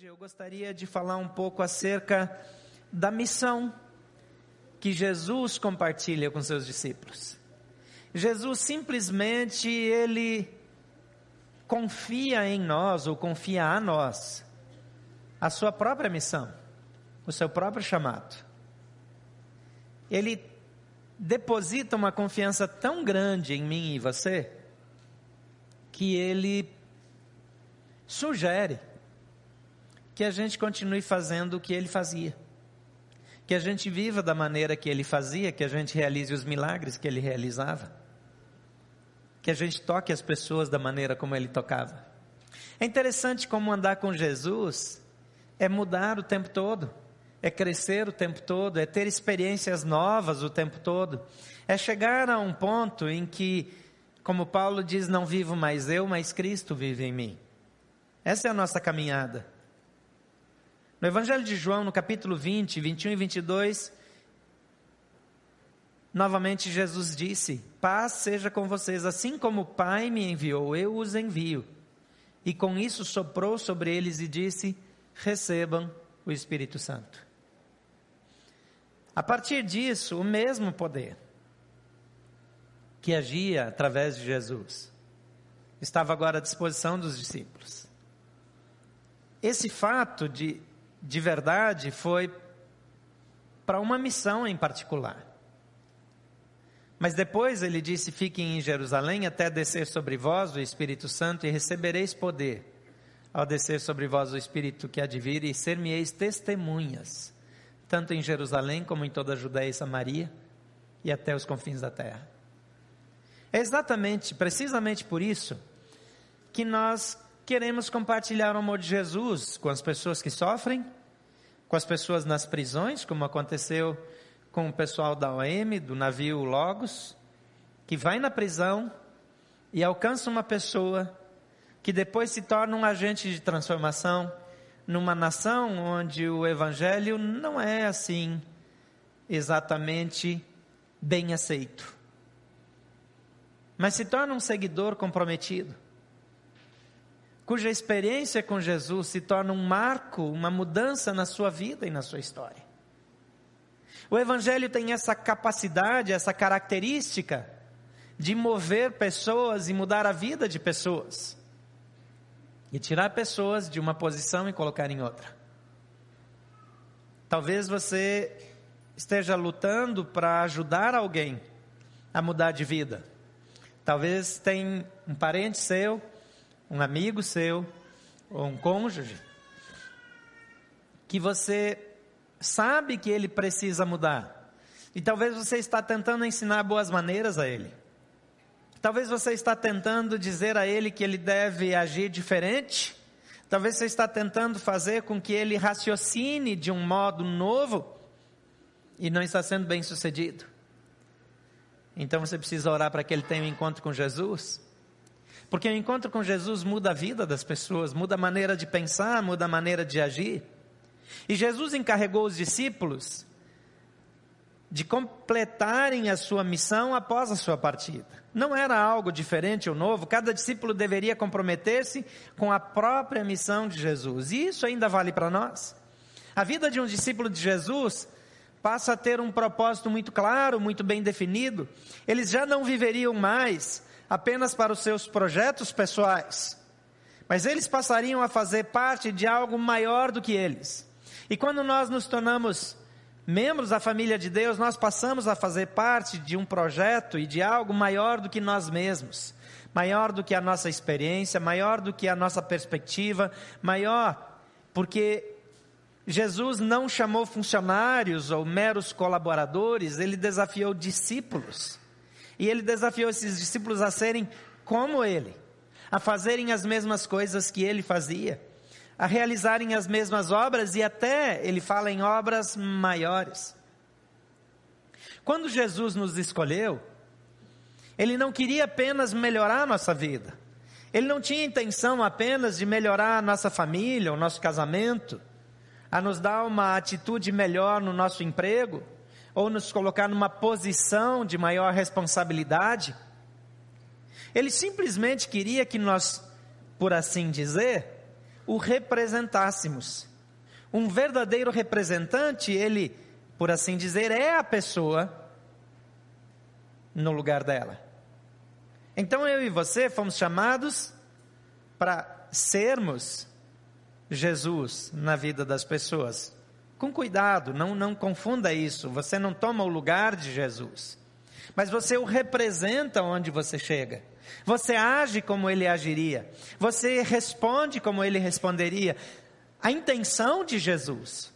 hoje eu gostaria de falar um pouco acerca da missão que Jesus compartilha com seus discípulos. Jesus simplesmente ele confia em nós ou confia a nós a sua própria missão, o seu próprio chamado. Ele deposita uma confiança tão grande em mim e você que ele sugere que a gente continue fazendo o que ele fazia. Que a gente viva da maneira que ele fazia, que a gente realize os milagres que ele realizava. Que a gente toque as pessoas da maneira como ele tocava. É interessante como andar com Jesus é mudar o tempo todo, é crescer o tempo todo, é ter experiências novas o tempo todo, é chegar a um ponto em que, como Paulo diz, não vivo mais eu, mas Cristo vive em mim. Essa é a nossa caminhada. No Evangelho de João, no capítulo 20, 21 e 22, novamente Jesus disse: Paz seja com vocês, assim como o Pai me enviou, eu os envio. E com isso soprou sobre eles e disse: Recebam o Espírito Santo. A partir disso, o mesmo poder que agia através de Jesus estava agora à disposição dos discípulos. Esse fato de de verdade foi para uma missão em particular. Mas depois ele disse: Fiquem em Jerusalém até descer sobre vós o Espírito Santo e recebereis poder ao descer sobre vós o Espírito que vir e ser-me-eis testemunhas, tanto em Jerusalém como em toda a Judéia e Samaria e até os confins da terra. É exatamente, precisamente por isso, que nós queremos compartilhar o amor de Jesus com as pessoas que sofrem, com as pessoas nas prisões, como aconteceu com o pessoal da OM, do navio Logos, que vai na prisão e alcança uma pessoa que depois se torna um agente de transformação numa nação onde o evangelho não é assim exatamente bem aceito. Mas se torna um seguidor comprometido cuja experiência com Jesus se torna um marco, uma mudança na sua vida e na sua história. O Evangelho tem essa capacidade, essa característica de mover pessoas e mudar a vida de pessoas. E tirar pessoas de uma posição e colocar em outra. Talvez você esteja lutando para ajudar alguém a mudar de vida. Talvez tem um parente seu um amigo seu, ou um cônjuge, que você sabe que ele precisa mudar. E talvez você está tentando ensinar boas maneiras a ele. Talvez você está tentando dizer a ele que ele deve agir diferente. Talvez você está tentando fazer com que ele raciocine de um modo novo e não está sendo bem sucedido. Então você precisa orar para que ele tenha um encontro com Jesus porque o encontro com Jesus muda a vida das pessoas, muda a maneira de pensar, muda a maneira de agir. E Jesus encarregou os discípulos de completarem a sua missão após a sua partida. Não era algo diferente ou novo, cada discípulo deveria comprometer-se com a própria missão de Jesus. E isso ainda vale para nós. A vida de um discípulo de Jesus passa a ter um propósito muito claro, muito bem definido. Eles já não viveriam mais apenas para os seus projetos pessoais, mas eles passariam a fazer parte de algo maior do que eles. E quando nós nos tornamos membros da família de Deus, nós passamos a fazer parte de um projeto e de algo maior do que nós mesmos, maior do que a nossa experiência, maior do que a nossa perspectiva, maior, porque Jesus não chamou funcionários ou meros colaboradores, ele desafiou discípulos. E ele desafiou esses discípulos a serem como ele, a fazerem as mesmas coisas que ele fazia, a realizarem as mesmas obras e até ele fala em obras maiores. Quando Jesus nos escolheu, ele não queria apenas melhorar a nossa vida. Ele não tinha intenção apenas de melhorar a nossa família, o nosso casamento, a nos dar uma atitude melhor no nosso emprego ou nos colocar numa posição de maior responsabilidade. Ele simplesmente queria que nós, por assim dizer, o representássemos. Um verdadeiro representante, ele, por assim dizer, é a pessoa no lugar dela. Então eu e você fomos chamados para sermos Jesus na vida das pessoas. Com cuidado, não, não confunda isso. Você não toma o lugar de Jesus, mas você o representa onde você chega. Você age como ele agiria. Você responde como ele responderia. A intenção de Jesus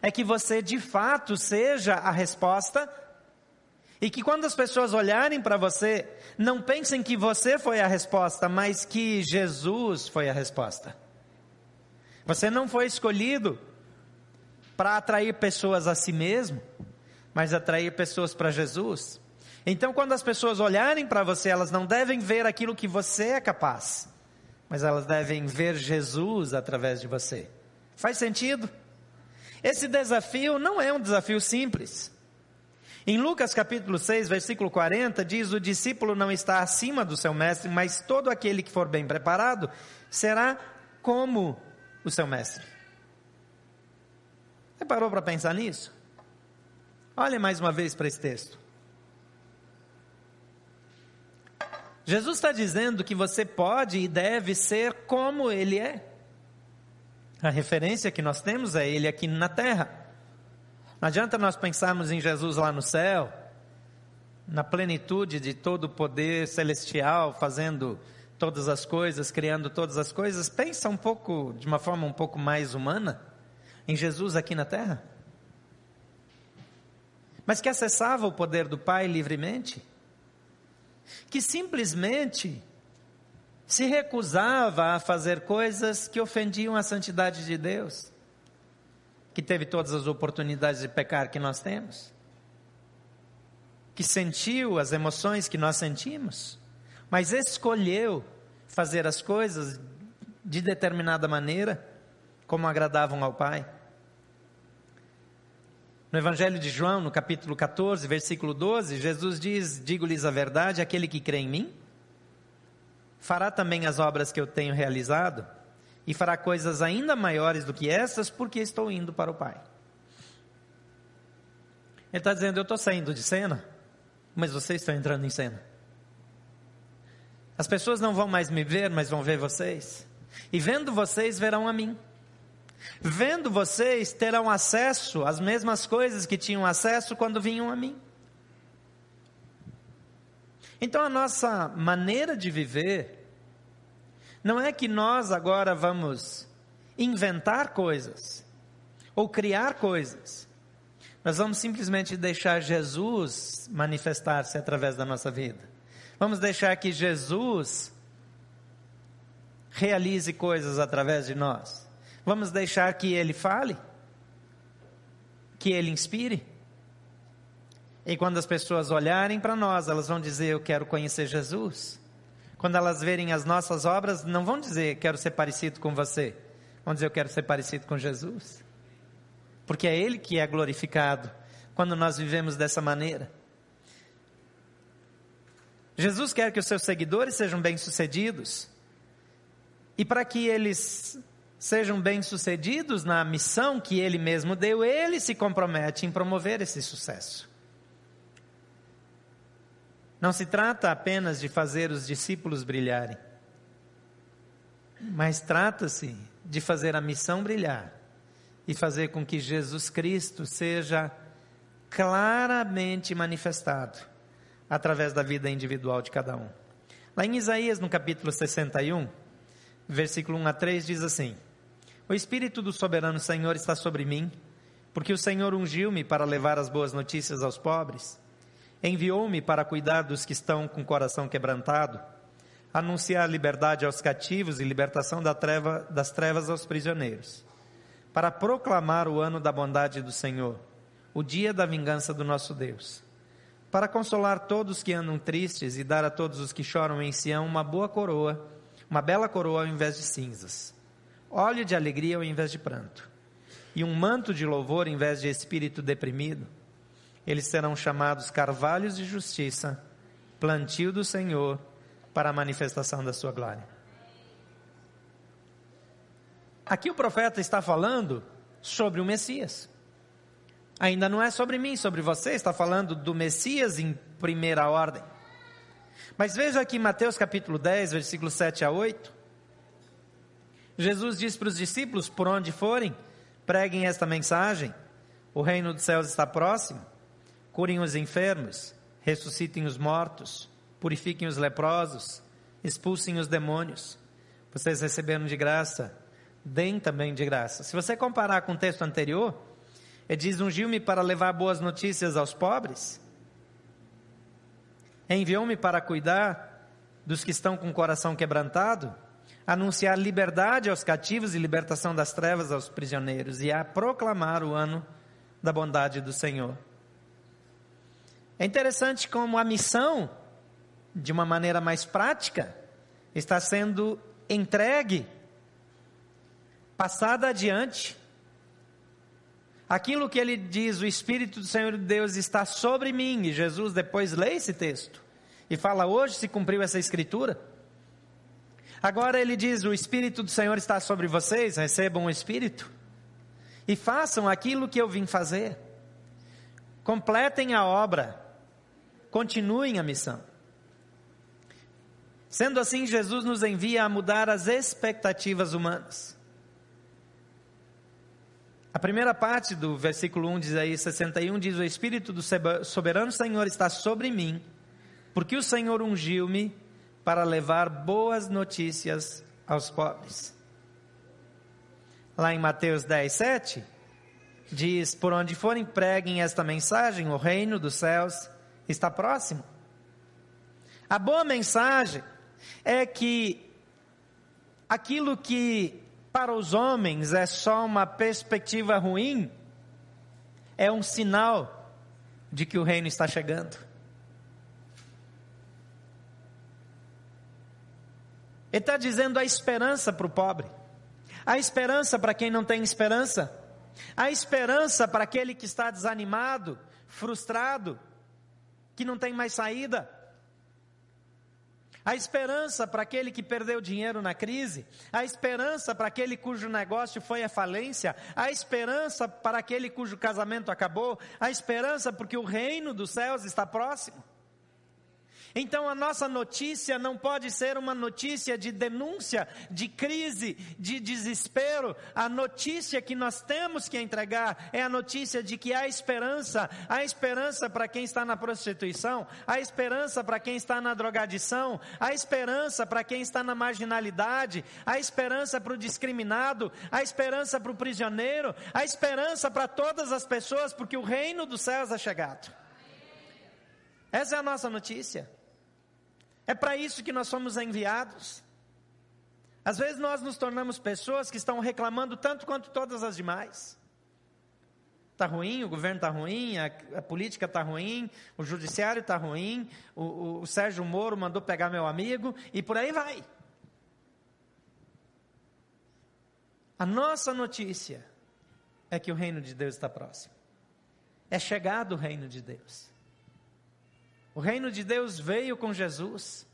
é que você de fato seja a resposta e que quando as pessoas olharem para você, não pensem que você foi a resposta, mas que Jesus foi a resposta. Você não foi escolhido para atrair pessoas a si mesmo, mas atrair pessoas para Jesus. Então, quando as pessoas olharem para você, elas não devem ver aquilo que você é capaz, mas elas devem ver Jesus através de você. Faz sentido? Esse desafio não é um desafio simples. Em Lucas capítulo 6, versículo 40, diz: O discípulo não está acima do seu mestre, mas todo aquele que for bem preparado será como o seu mestre. Você parou para pensar nisso? Olhe mais uma vez para esse texto. Jesus está dizendo que você pode e deve ser como Ele é. A referência que nós temos é Ele aqui na terra. Não adianta nós pensarmos em Jesus lá no céu, na plenitude de todo o poder celestial, fazendo todas as coisas, criando todas as coisas, pensa um pouco, de uma forma um pouco mais humana, em Jesus aqui na terra. Mas que acessava o poder do Pai livremente, que simplesmente se recusava a fazer coisas que ofendiam a santidade de Deus, que teve todas as oportunidades de pecar que nós temos, que sentiu as emoções que nós sentimos mas escolheu fazer as coisas de determinada maneira, como agradavam ao Pai. No Evangelho de João, no capítulo 14, versículo 12, Jesus diz: Digo-lhes a verdade, aquele que crê em mim, fará também as obras que eu tenho realizado, e fará coisas ainda maiores do que essas, porque estou indo para o Pai. Ele está dizendo: Eu estou saindo de cena, mas vocês estão entrando em cena. As pessoas não vão mais me ver, mas vão ver vocês. E vendo vocês, verão a mim. Vendo vocês, terão acesso às mesmas coisas que tinham acesso quando vinham a mim. Então a nossa maneira de viver não é que nós agora vamos inventar coisas ou criar coisas. Nós vamos simplesmente deixar Jesus manifestar-se através da nossa vida. Vamos deixar que Jesus realize coisas através de nós. Vamos deixar que Ele fale, que Ele inspire. E quando as pessoas olharem para nós, elas vão dizer: Eu quero conhecer Jesus. Quando elas verem as nossas obras, não vão dizer: Quero ser parecido com você. Vão dizer: Eu quero ser parecido com Jesus. Porque é Ele que é glorificado quando nós vivemos dessa maneira. Jesus quer que os seus seguidores sejam bem-sucedidos. E para que eles sejam bem-sucedidos na missão que ele mesmo deu, ele se compromete em promover esse sucesso. Não se trata apenas de fazer os discípulos brilharem, mas trata-se de fazer a missão brilhar e fazer com que Jesus Cristo seja claramente manifestado através da vida individual de cada um. Lá em Isaías, no capítulo 61, versículo 1 a 3, diz assim: O Espírito do soberano Senhor está sobre mim, porque o Senhor ungiu-me para levar as boas notícias aos pobres, enviou-me para cuidar dos que estão com o coração quebrantado, anunciar liberdade aos cativos e libertação da treva, das trevas aos prisioneiros, para proclamar o ano da bondade do Senhor, o dia da vingança do nosso Deus para consolar todos que andam tristes e dar a todos os que choram em Sião uma boa coroa, uma bela coroa ao invés de cinzas, óleo de alegria ao invés de pranto, e um manto de louvor em vez de espírito deprimido. Eles serão chamados carvalhos de justiça, plantio do Senhor, para a manifestação da sua glória. Aqui o profeta está falando sobre o Messias. Ainda não é sobre mim, sobre você, está falando do Messias em primeira ordem. Mas veja aqui Mateus capítulo 10, versículos 7 a 8. Jesus diz para os discípulos: por onde forem, preguem esta mensagem: o reino dos céus está próximo. Curem os enfermos, ressuscitem os mortos, purifiquem os leprosos, expulsem os demônios. Vocês receberam de graça, deem também de graça. Se você comparar com o texto anterior, ele diz: Ungiu-me para levar boas notícias aos pobres, enviou-me para cuidar dos que estão com o coração quebrantado, anunciar liberdade aos cativos e libertação das trevas aos prisioneiros, e a proclamar o ano da bondade do Senhor. É interessante como a missão, de uma maneira mais prática, está sendo entregue, passada adiante Aquilo que ele diz, o Espírito do Senhor Deus está sobre mim, e Jesus depois lê esse texto e fala: hoje se cumpriu essa escritura. Agora ele diz: o Espírito do Senhor está sobre vocês, recebam o Espírito e façam aquilo que eu vim fazer. Completem a obra, continuem a missão. Sendo assim, Jesus nos envia a mudar as expectativas humanas. A primeira parte do versículo 1 diz aí, 61, diz: O Espírito do soberano Senhor está sobre mim, porque o Senhor ungiu-me para levar boas notícias aos pobres. Lá em Mateus 10, 7, diz: Por onde forem preguem esta mensagem, o reino dos céus está próximo. A boa mensagem é que aquilo que para os homens é só uma perspectiva ruim, é um sinal de que o reino está chegando. Ele está dizendo a esperança para o pobre, a esperança para quem não tem esperança, a esperança para aquele que está desanimado, frustrado, que não tem mais saída. A esperança para aquele que perdeu dinheiro na crise, a esperança para aquele cujo negócio foi à falência, a esperança para aquele cujo casamento acabou, a esperança porque o reino dos céus está próximo. Então a nossa notícia não pode ser uma notícia de denúncia, de crise, de desespero. A notícia que nós temos que entregar é a notícia de que há esperança, há esperança para quem está na prostituição, há esperança para quem está na drogadição, há esperança para quem está na marginalidade, há esperança para o discriminado, há esperança para o prisioneiro, há esperança para todas as pessoas, porque o reino dos céus é chegado. Essa é a nossa notícia. É para isso que nós somos enviados. Às vezes nós nos tornamos pessoas que estão reclamando tanto quanto todas as demais. Está ruim, o governo está ruim, a, a política está ruim, o judiciário está ruim, o, o, o Sérgio Moro mandou pegar meu amigo, e por aí vai. A nossa notícia é que o reino de Deus está próximo. É chegado o reino de Deus. O reino de Deus veio com Jesus.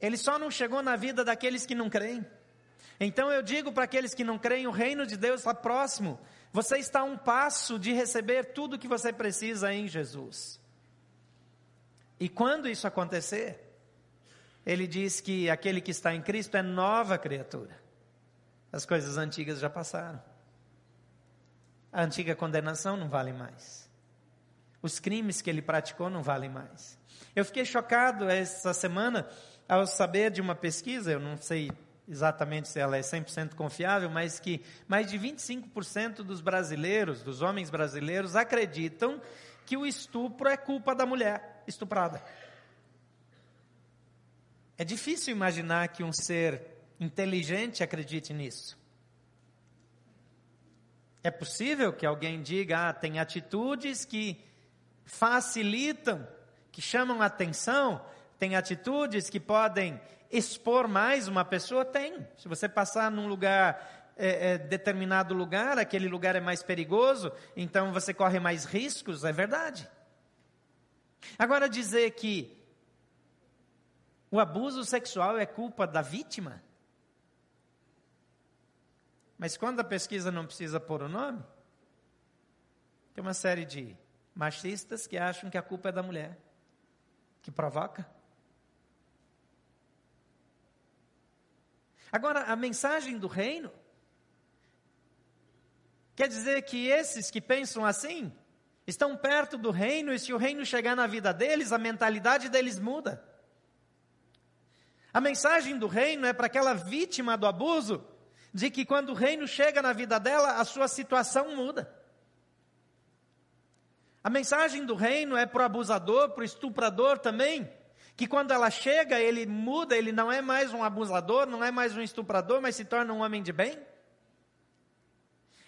Ele só não chegou na vida daqueles que não creem. Então eu digo para aqueles que não creem, o reino de Deus está próximo. Você está a um passo de receber tudo o que você precisa em Jesus. E quando isso acontecer, ele diz que aquele que está em Cristo é nova criatura. As coisas antigas já passaram. A antiga condenação não vale mais. Os crimes que ele praticou não valem mais. Eu fiquei chocado essa semana ao saber de uma pesquisa, eu não sei exatamente se ela é 100% confiável, mas que mais de 25% dos brasileiros, dos homens brasileiros, acreditam que o estupro é culpa da mulher estuprada. É difícil imaginar que um ser inteligente acredite nisso. É possível que alguém diga, ah, tem atitudes que facilitam, que chamam atenção, tem atitudes que podem expor mais uma pessoa? Tem. Se você passar num lugar, é, é, determinado lugar, aquele lugar é mais perigoso, então você corre mais riscos, é verdade. Agora, dizer que o abuso sexual é culpa da vítima, Mas quando a pesquisa não precisa pôr o nome, tem uma série de machistas que acham que a culpa é da mulher, que provoca. Agora, a mensagem do reino quer dizer que esses que pensam assim estão perto do reino e se o reino chegar na vida deles, a mentalidade deles muda. A mensagem do reino é para aquela vítima do abuso de que quando o reino chega na vida dela, a sua situação muda. A mensagem do reino é para o abusador, para o estuprador também, que quando ela chega, ele muda, ele não é mais um abusador, não é mais um estuprador, mas se torna um homem de bem.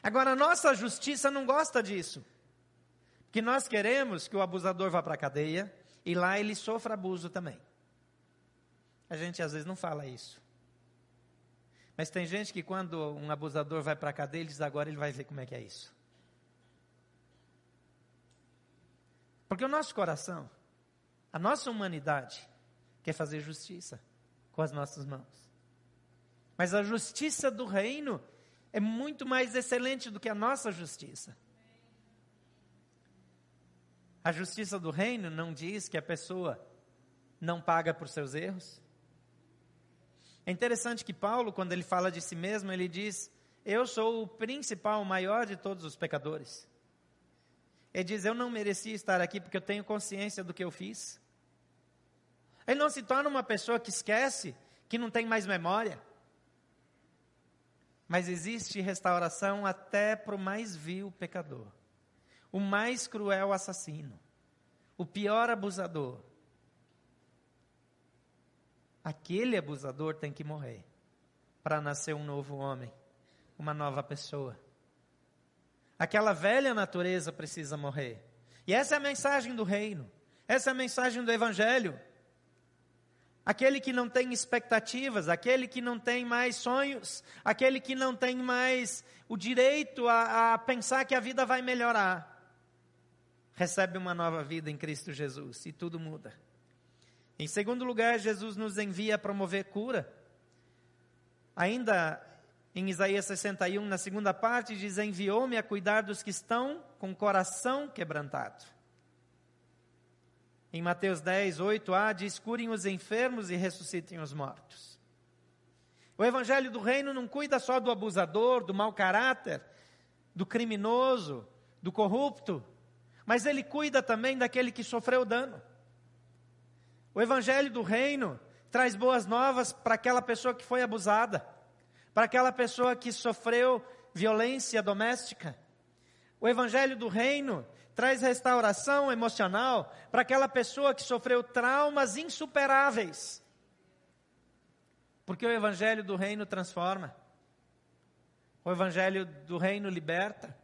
Agora, a nossa justiça não gosta disso. Que nós queremos que o abusador vá para a cadeia e lá ele sofra abuso também. A gente às vezes não fala isso. Mas tem gente que quando um abusador vai para a cadeia, ele diz agora ele vai ver como é que é isso. Porque o nosso coração, a nossa humanidade, quer fazer justiça com as nossas mãos. Mas a justiça do reino é muito mais excelente do que a nossa justiça. A justiça do reino não diz que a pessoa não paga por seus erros. É interessante que Paulo, quando ele fala de si mesmo, ele diz: Eu sou o principal, o maior de todos os pecadores. Ele diz: Eu não merecia estar aqui porque eu tenho consciência do que eu fiz. Ele não se torna uma pessoa que esquece, que não tem mais memória. Mas existe restauração até para o mais vil pecador, o mais cruel assassino, o pior abusador, aquele abusador tem que morrer para nascer um novo homem, uma nova pessoa. Aquela velha natureza precisa morrer. E essa é a mensagem do reino. Essa é a mensagem do evangelho. Aquele que não tem expectativas, aquele que não tem mais sonhos, aquele que não tem mais o direito a, a pensar que a vida vai melhorar, recebe uma nova vida em Cristo Jesus e tudo muda. Em segundo lugar, Jesus nos envia a promover cura. Ainda em Isaías 61, na segunda parte, diz: Enviou-me a cuidar dos que estão com coração quebrantado. Em Mateus 10, 8a, diz: Curem os enfermos e ressuscitem os mortos. O Evangelho do Reino não cuida só do abusador, do mau caráter, do criminoso, do corrupto, mas ele cuida também daquele que sofreu dano. O evangelho do reino traz boas novas para aquela pessoa que foi abusada, para aquela pessoa que sofreu violência doméstica. O evangelho do reino traz restauração emocional para aquela pessoa que sofreu traumas insuperáveis. Porque o evangelho do reino transforma. O evangelho do reino liberta.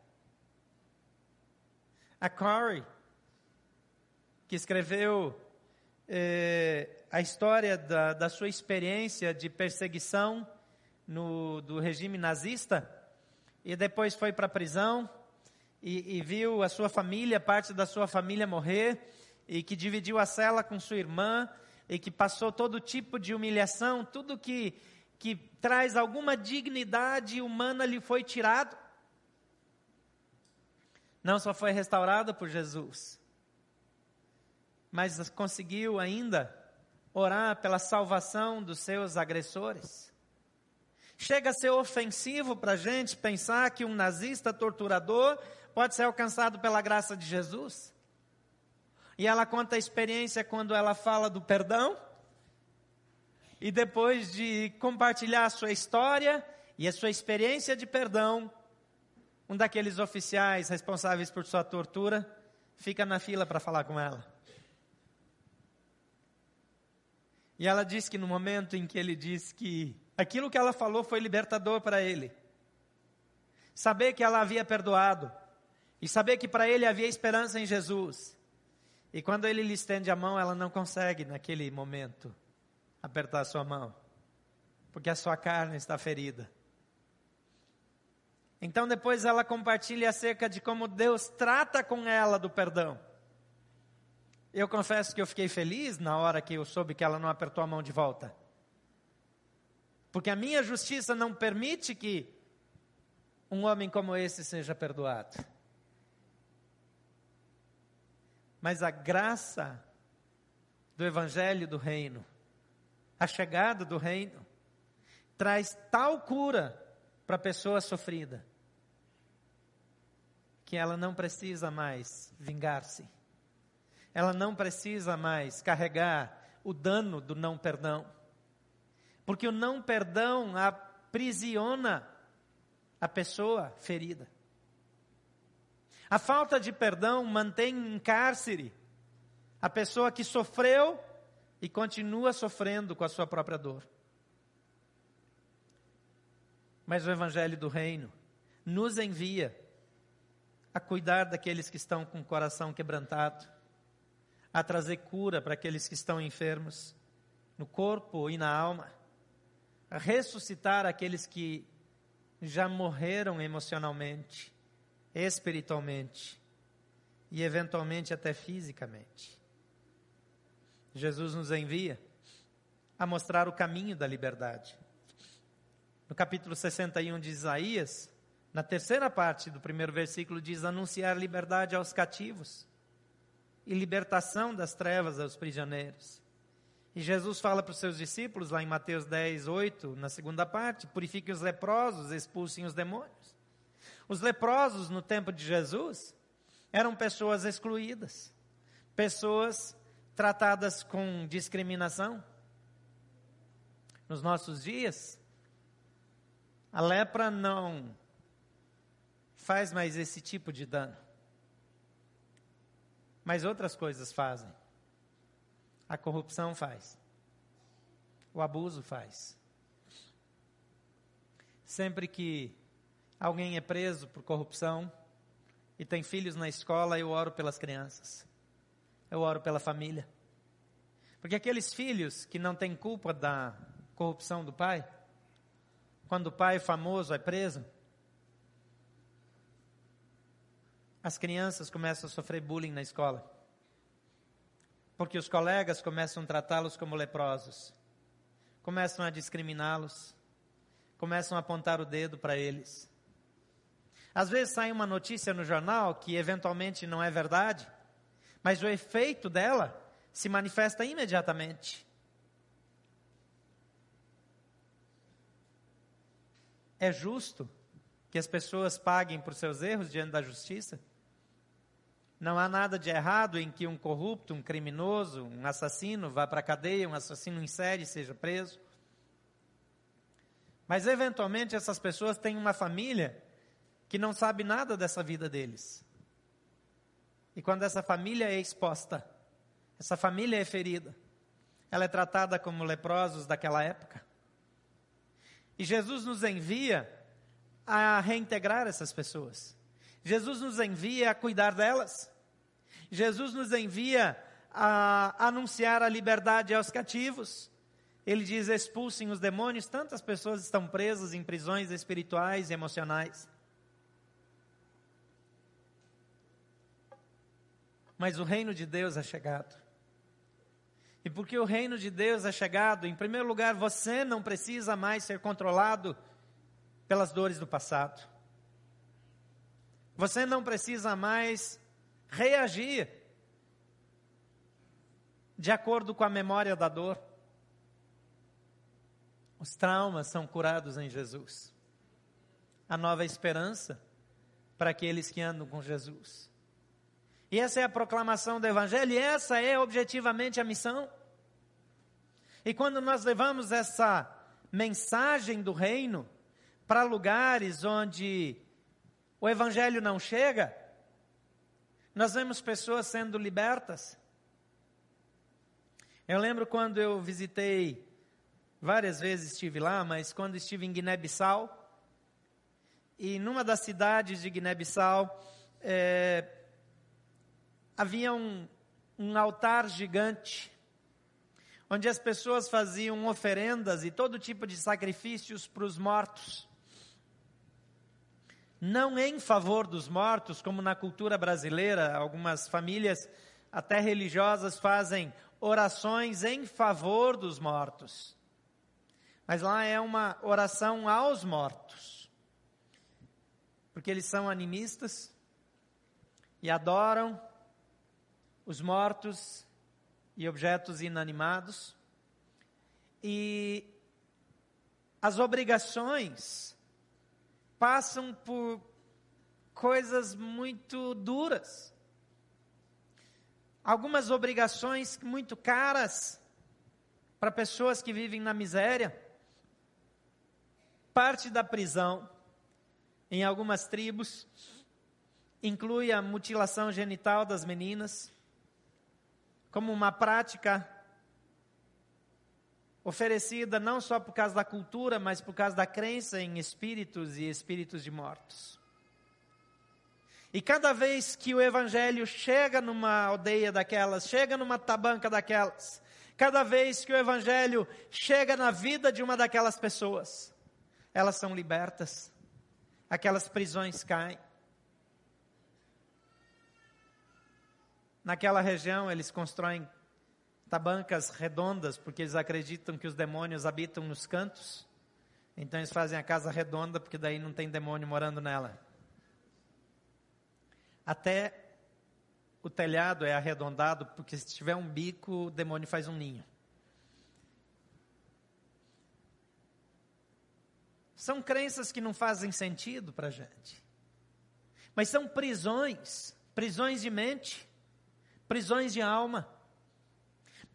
A Corey, que escreveu é, a história da, da, sua experiência de perseguição no, do regime nazista, e depois foi para a prisão, e, e viu a sua família, parte da sua família morrer, e que dividiu a cela com sua irmã, e que passou todo tipo de humilhação, tudo que, que traz alguma dignidade humana lhe foi tirado. Não só foi restaurado por Jesus, mas conseguiu ainda orar pela salvação dos seus agressores. Chega a ser ofensivo para a gente pensar que um nazista torturador pode ser alcançado pela graça de Jesus. E ela conta a experiência quando ela fala do perdão. E depois de compartilhar a sua história e a sua experiência de perdão, um daqueles oficiais responsáveis por sua tortura fica na fila para falar com ela. E ela diz que no momento em que ele diz que aquilo que ela falou foi libertador para ele. Saber que ela havia perdoado. E saber que para ele havia esperança em Jesus. E quando ele lhe estende a mão, ela não consegue, naquele momento, apertar sua mão. Porque a sua carne está ferida. Então depois ela compartilha acerca de como Deus trata com ela do perdão. Eu confesso que eu fiquei feliz na hora que eu soube que ela não apertou a mão de volta. Porque a minha justiça não permite que um homem como esse seja perdoado. Mas a graça do Evangelho do Reino, a chegada do Reino, traz tal cura para a pessoa sofrida, que ela não precisa mais vingar-se, ela não precisa mais carregar o dano do não perdão, porque o não perdão aprisiona a pessoa ferida. A falta de perdão mantém em cárcere a pessoa que sofreu e continua sofrendo com a sua própria dor. Mas o Evangelho do Reino nos envia a cuidar daqueles que estão com o coração quebrantado, a trazer cura para aqueles que estão enfermos, no corpo e na alma, ressuscitar aqueles que já morreram emocionalmente, espiritualmente e eventualmente até fisicamente. Jesus nos envia a mostrar o caminho da liberdade. No capítulo 61 de Isaías, na terceira parte do primeiro versículo, diz: anunciar liberdade aos cativos e libertação das trevas aos prisioneiros. E Jesus fala para os seus discípulos, lá em Mateus 10, 8, na segunda parte: purifiquem os leprosos, expulsem os demônios. Os leprosos, no tempo de Jesus, eram pessoas excluídas, pessoas tratadas com discriminação. Nos nossos dias, a lepra não faz mais esse tipo de dano. Mas outras coisas fazem. A corrupção faz. O abuso faz. Sempre que alguém é preso por corrupção e tem filhos na escola, eu oro pelas crianças. Eu oro pela família. Porque aqueles filhos que não têm culpa da corrupção do pai, quando o pai famoso é preso, as crianças começam a sofrer bullying na escola. Porque os colegas começam a tratá-los como leprosos, começam a discriminá-los, começam a apontar o dedo para eles. Às vezes sai uma notícia no jornal que eventualmente não é verdade, mas o efeito dela se manifesta imediatamente. É justo que as pessoas paguem por seus erros diante da justiça? Não há nada de errado em que um corrupto, um criminoso, um assassino vá para a cadeia, um assassino em série seja preso. Mas, eventualmente, essas pessoas têm uma família que não sabe nada dessa vida deles. E quando essa família é exposta, essa família é ferida, ela é tratada como leprosos daquela época. E Jesus nos envia a reintegrar essas pessoas. Jesus nos envia a cuidar delas. Jesus nos envia a anunciar a liberdade aos cativos. Ele diz: expulsem os demônios. Tantas pessoas estão presas em prisões espirituais e emocionais. Mas o reino de Deus é chegado. E porque o reino de Deus é chegado, em primeiro lugar, você não precisa mais ser controlado pelas dores do passado. Você não precisa mais reagir de acordo com a memória da dor. Os traumas são curados em Jesus. A nova esperança para aqueles que andam com Jesus. E essa é a proclamação do Evangelho, e essa é objetivamente a missão. E quando nós levamos essa mensagem do reino para lugares onde o Evangelho não chega, nós vemos pessoas sendo libertas. Eu lembro quando eu visitei, várias vezes estive lá, mas quando estive em Guiné-Bissau, e numa das cidades de Guiné-Bissau, é, havia um, um altar gigante, onde as pessoas faziam oferendas e todo tipo de sacrifícios para os mortos. Não em favor dos mortos, como na cultura brasileira, algumas famílias, até religiosas, fazem orações em favor dos mortos. Mas lá é uma oração aos mortos. porque eles são animistas e adoram os mortos e objetos inanimados. E as obrigações passam por coisas muito duras. Algumas obrigações muito caras para pessoas que vivem na miséria. Parte da prisão, em algumas tribos, inclui a mutilação genital das meninas, como uma prática oferecida não só por causa da cultura, mas por causa da crença em espíritos e espíritos de mortos. E cada vez que o evangelho chega numa aldeia daquelas, chega numa tabanca daquelas, cada vez que o evangelho chega na vida de uma daquelas pessoas, elas são libertas, aquelas prisões caem. Naquela região, eles constroem tabancas redondas, porque eles acreditam que os demônios habitam nos cantos. Então eles fazem a casa redonda, porque daí não tem demônio morando nela. Até o telhado é arredondado, porque se tiver um bico, o demônio faz um ninho. São crenças que não fazem sentido para a gente. Mas são prisões, prisões de mente, prisões de alma.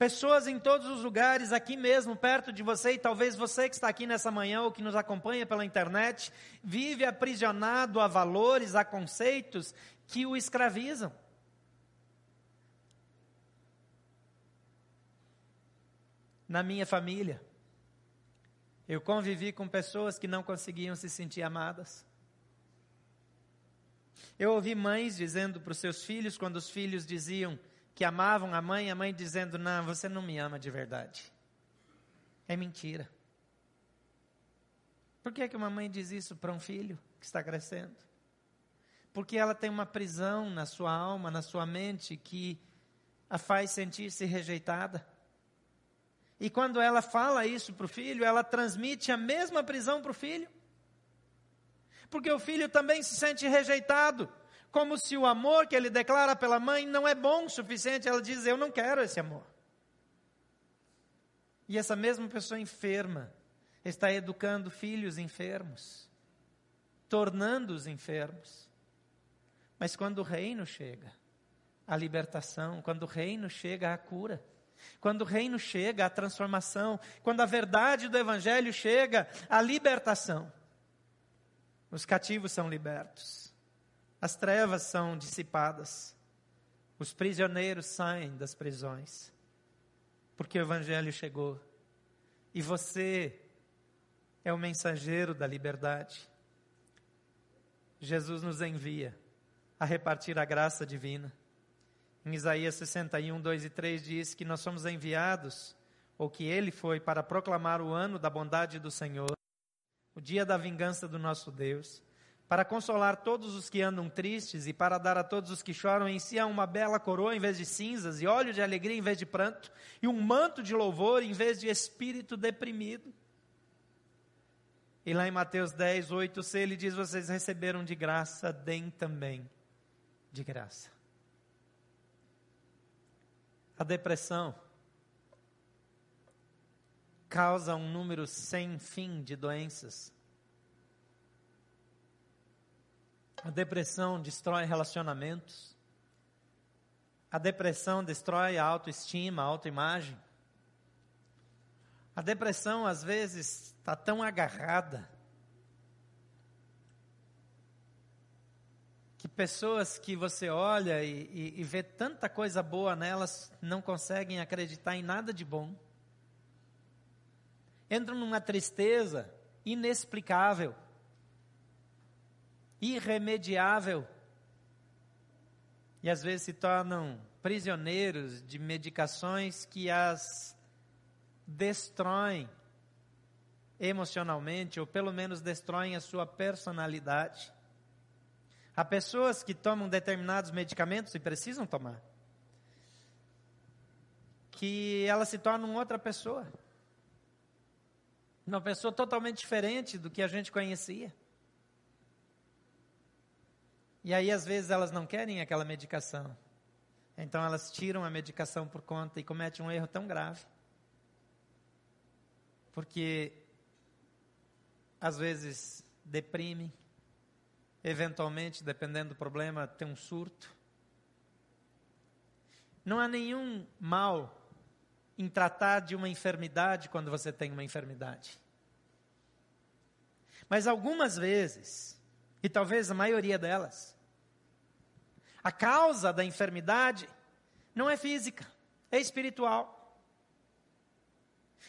Pessoas em todos os lugares, aqui mesmo, perto de você, e talvez você que está aqui nessa manhã ou que nos acompanha pela internet, vive aprisionado a valores, a conceitos que o escravizam. Na minha família, eu convivi com pessoas que não conseguiam se sentir amadas. Eu ouvi mães dizendo para os seus filhos, quando os filhos diziam: que amavam a mãe, a mãe dizendo: Não, você não me ama de verdade. É mentira. Por que, que uma mãe diz isso para um filho que está crescendo? Porque ela tem uma prisão na sua alma, na sua mente, que a faz sentir-se rejeitada. E quando ela fala isso para o filho, ela transmite a mesma prisão para o filho. Porque o filho também se sente rejeitado como se o amor que ele declara pela mãe não é bom o suficiente. Ela diz: Eu não quero esse amor. E essa mesma pessoa enferma está educando filhos enfermos, tornando-os enfermos. Mas quando o reino chega, a libertação, quando o reino chega, a cura. Quando o reino chega, a transformação, quando a verdade do Evangelho chega, a libertação. Os cativos são libertos. As trevas são dissipadas. Os prisioneiros saem das prisões. Porque o Evangelho chegou. E você é o mensageiro da liberdade. Jesus nos envia a repartir a graça divina. Em Isaías 61, 2 e 3 diz que nós somos enviados, ou que ele foi, para proclamar o ano da bondade do Senhor, o dia da vingança do nosso Deus para consolar todos os que andam tristes e para dar a todos os que choram em si uma bela coroa em vez de cinzas, e óleo de alegria em vez de pranto, e um manto de louvor em vez de espírito deprimido. E lá em Mateus 10, 8, C, ele diz: Vocês receberam de graça, deem também de graça. A depressão causa um número sem fim de doenças A depressão destrói relacionamentos. A depressão destrói a autoestima, a autoimagem. A depressão, às vezes, está tão agarrada que pessoas que você olha e, e, e, vê tanta coisa boa nelas não conseguem acreditar em nada de bom. Entram numa tristeza inexplicável irremediável. E às vezes se tornam prisioneiros de medicações que as destroem emocionalmente, ou pelo menos destroem a sua personalidade. Há pessoas que tomam determinados medicamentos e precisam tomar, que elas se tornam outra pessoa. Uma pessoa totalmente diferente do que a gente conhecia. E aí, às vezes, elas não querem aquela medicação. Então, elas tiram a medicação por conta e cometem um erro tão grave. Porque, às vezes, deprime, eventualmente, dependendo do problema, tem um surto. Não há nenhum mal em tratar de uma enfermidade quando você tem uma enfermidade. Mas algumas vezes, e talvez a maioria delas, a causa da enfermidade não é física, é espiritual.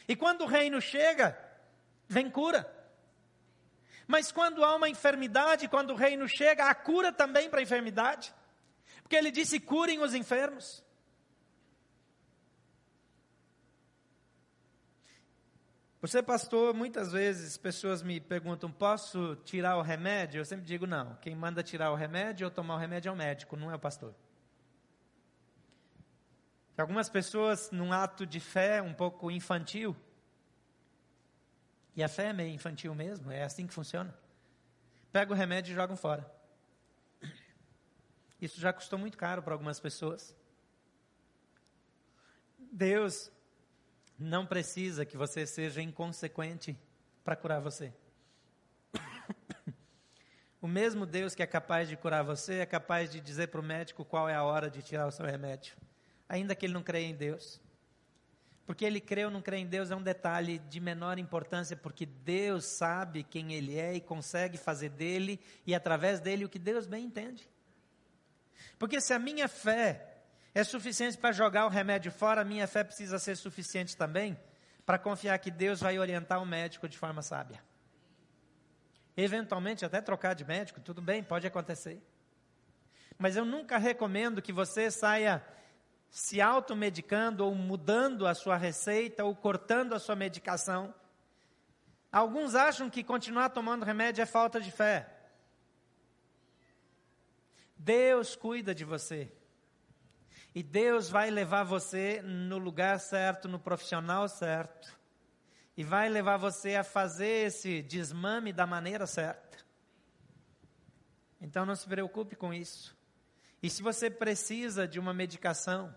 E quando o reino chega, vem cura. Mas quando há uma enfermidade, quando o reino chega, há cura também para a enfermidade. Porque ele disse: curem os enfermos. Você, pastor, muitas vezes pessoas me perguntam: posso tirar o remédio? Eu sempre digo: não. Quem manda tirar o remédio ou tomar o remédio é o médico, não é o pastor. Algumas pessoas, num ato de fé um pouco infantil, e a fé é meio infantil mesmo, é assim que funciona. Pega o remédio e jogam fora. Isso já custou muito caro para algumas pessoas. Deus não precisa que você seja inconsequente para curar você. O mesmo Deus que é capaz de curar você é capaz de dizer para o médico qual é a hora de tirar o seu remédio, ainda que ele não creia em Deus. Porque ele crê ou não crê em Deus é um detalhe de menor importância, porque Deus sabe quem ele é e consegue fazer dele e através dele o que Deus bem entende. Porque se a minha fé é suficiente para jogar o remédio fora, minha fé precisa ser suficiente também para confiar que Deus vai orientar o médico de forma sábia. Eventualmente, até trocar de médico, tudo bem, pode acontecer. Mas eu nunca recomendo que você saia se automedicando ou mudando a sua receita ou cortando a sua medicação. Alguns acham que continuar tomando remédio é falta de fé. Deus cuida de você. E Deus vai levar você no lugar certo, no profissional certo. E vai levar você a fazer esse desmame da maneira certa. Então não se preocupe com isso. E se você precisa de uma medicação,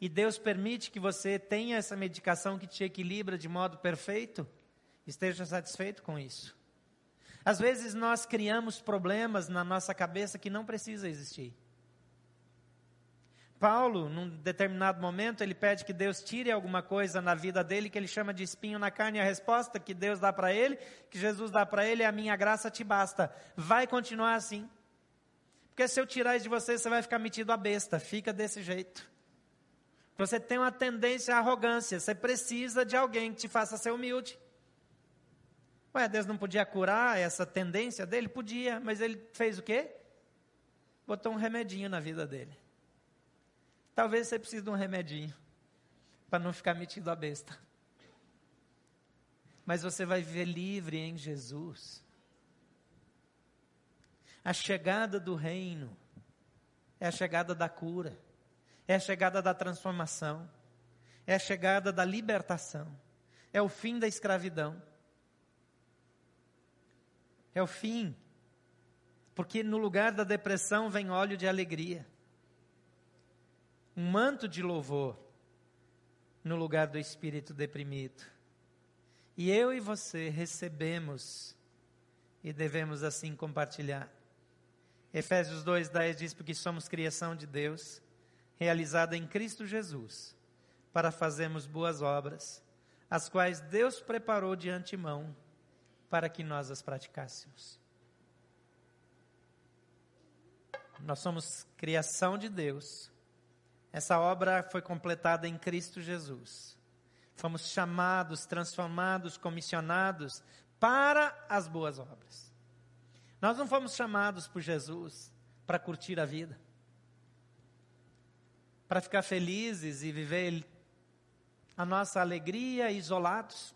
e Deus permite que você tenha essa medicação que te equilibra de modo perfeito, esteja satisfeito com isso. Às vezes nós criamos problemas na nossa cabeça que não precisa existir. Paulo, num determinado momento, ele pede que Deus tire alguma coisa na vida dele que ele chama de espinho na carne. A resposta que Deus dá para ele, que Jesus dá para ele, é: A minha graça te basta. Vai continuar assim. Porque se eu tirar isso de você, você vai ficar metido a besta. Fica desse jeito. Você tem uma tendência à arrogância. Você precisa de alguém que te faça ser humilde. Ué, Deus não podia curar essa tendência dele? Podia, mas ele fez o quê? Botou um remedinho na vida dele. Talvez você precise de um remedinho para não ficar metido a besta. Mas você vai viver livre em Jesus. A chegada do reino é a chegada da cura, é a chegada da transformação, é a chegada da libertação, é o fim da escravidão. É o fim, porque no lugar da depressão vem óleo de alegria um manto de louvor no lugar do espírito deprimido. E eu e você recebemos e devemos assim compartilhar. Efésios 2:10 diz porque somos criação de Deus, realizada em Cristo Jesus, para fazermos boas obras, as quais Deus preparou de antemão para que nós as praticássemos. Nós somos criação de Deus essa obra foi completada em Cristo Jesus. Fomos chamados, transformados, comissionados para as boas obras. Nós não fomos chamados por Jesus para curtir a vida, para ficar felizes e viver a nossa alegria isolados.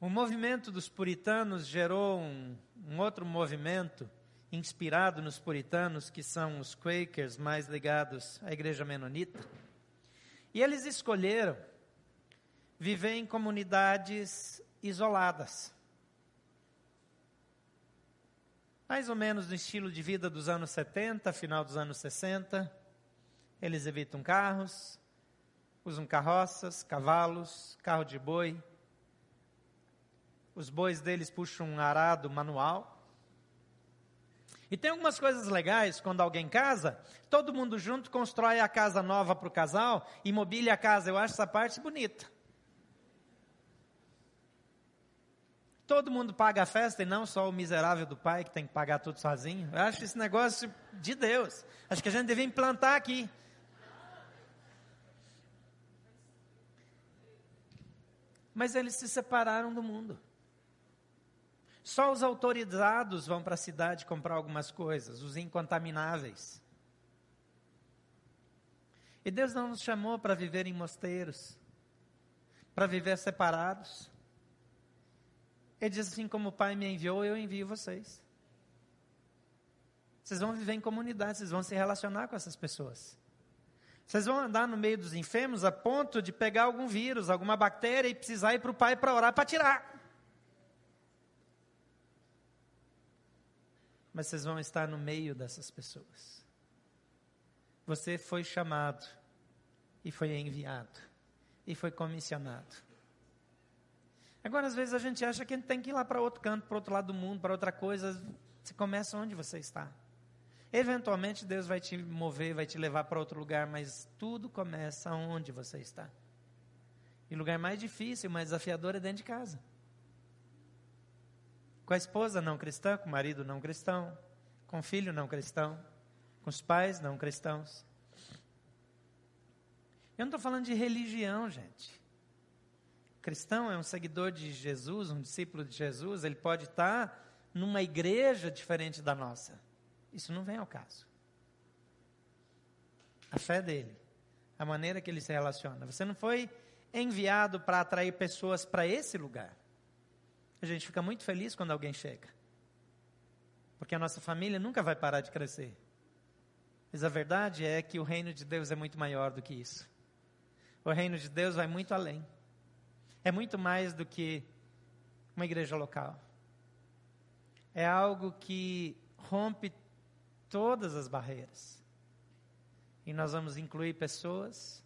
O movimento dos puritanos gerou um, um outro movimento inspirado nos puritanos, que são os Quakers mais ligados à igreja menonita. E eles escolheram viver em comunidades isoladas. mais ou menos no estilo de vida dos anos 70, final dos anos 60. Eles evitam carros, usam carroças, cavalos, carro de boi. Os bois deles puxam um arado manual. E tem algumas coisas legais quando alguém casa, todo mundo junto constrói a casa nova para o casal e mobília a casa. Eu acho essa parte bonita. Todo mundo paga a festa e não só o miserável do pai que tem que pagar tudo sozinho. Eu acho esse negócio de Deus. Acho que a gente devia implantar aqui. Mas eles se separaram do mundo. Só os autorizados vão para a cidade comprar algumas coisas, os incontamináveis. E Deus não nos chamou para viver em mosteiros, para viver separados. Ele diz assim: como o Pai me enviou, eu envio vocês. Vocês vão viver em comunidade, vocês vão se relacionar com essas pessoas. Vocês vão andar no meio dos enfermos a ponto de pegar algum vírus, alguma bactéria e precisar ir para o Pai para orar para tirar. Mas vocês vão estar no meio dessas pessoas. Você foi chamado, e foi enviado, e foi comissionado. Agora, às vezes, a gente acha que a gente tem que ir lá para outro canto, para outro lado do mundo, para outra coisa. Você começa onde você está. Eventualmente, Deus vai te mover, vai te levar para outro lugar, mas tudo começa onde você está. E o lugar mais difícil, mais desafiador é dentro de casa. Com a esposa não cristã, com o marido não cristão, com o filho não cristão, com os pais não cristãos. Eu não estou falando de religião, gente cristão, é um seguidor de Jesus, um discípulo de Jesus, ele pode estar numa igreja diferente da nossa. Isso não vem ao caso. A fé dele, a maneira que ele se relaciona. Você não foi enviado para atrair pessoas para esse lugar. A gente fica muito feliz quando alguém chega. Porque a nossa família nunca vai parar de crescer. Mas a verdade é que o reino de Deus é muito maior do que isso. O reino de Deus vai muito além é muito mais do que uma igreja local. É algo que rompe todas as barreiras. E nós vamos incluir pessoas,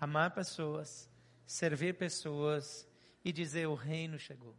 amar pessoas, servir pessoas e dizer: o reino chegou.